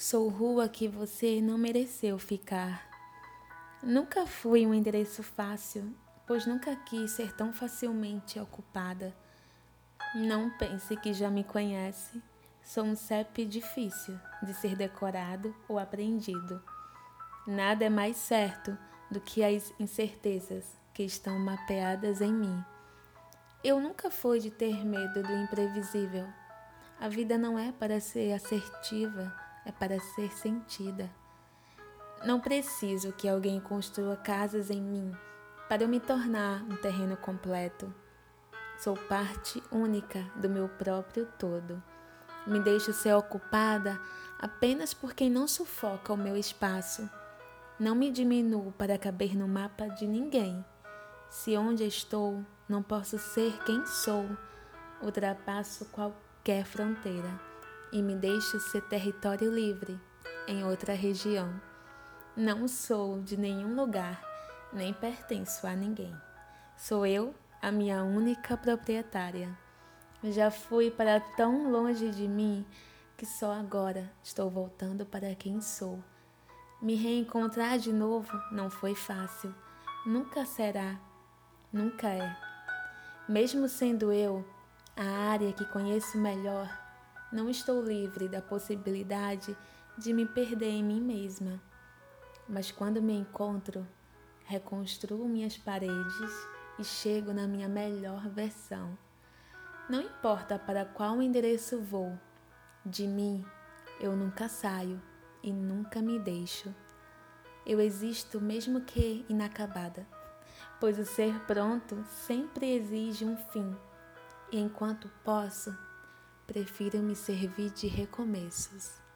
Sou rua que você não mereceu ficar. Nunca fui um endereço fácil, pois nunca quis ser tão facilmente ocupada. Não pense que já me conhece. Sou um CEP difícil de ser decorado ou aprendido. Nada é mais certo do que as incertezas que estão mapeadas em mim. Eu nunca fui de ter medo do imprevisível. A vida não é para ser assertiva é para ser sentida. Não preciso que alguém construa casas em mim para eu me tornar um terreno completo. Sou parte única do meu próprio todo. Me deixo ser ocupada apenas por quem não sufoca o meu espaço. Não me diminuo para caber no mapa de ninguém. Se onde estou não posso ser quem sou, ultrapasso qualquer fronteira e me deixo ser território livre em outra região. Não sou de nenhum lugar, nem pertenço a ninguém. Sou eu a minha única proprietária. Já fui para tão longe de mim que só agora estou voltando para quem sou. Me reencontrar de novo não foi fácil. Nunca será, nunca é. Mesmo sendo eu a área que conheço melhor, não estou livre da possibilidade de me perder em mim mesma. Mas quando me encontro, reconstruo minhas paredes e chego na minha melhor versão. Não importa para qual endereço vou, de mim eu nunca saio e nunca me deixo. Eu existo mesmo que inacabada, pois o ser pronto sempre exige um fim, e enquanto posso, prefiro me servir de recomeços.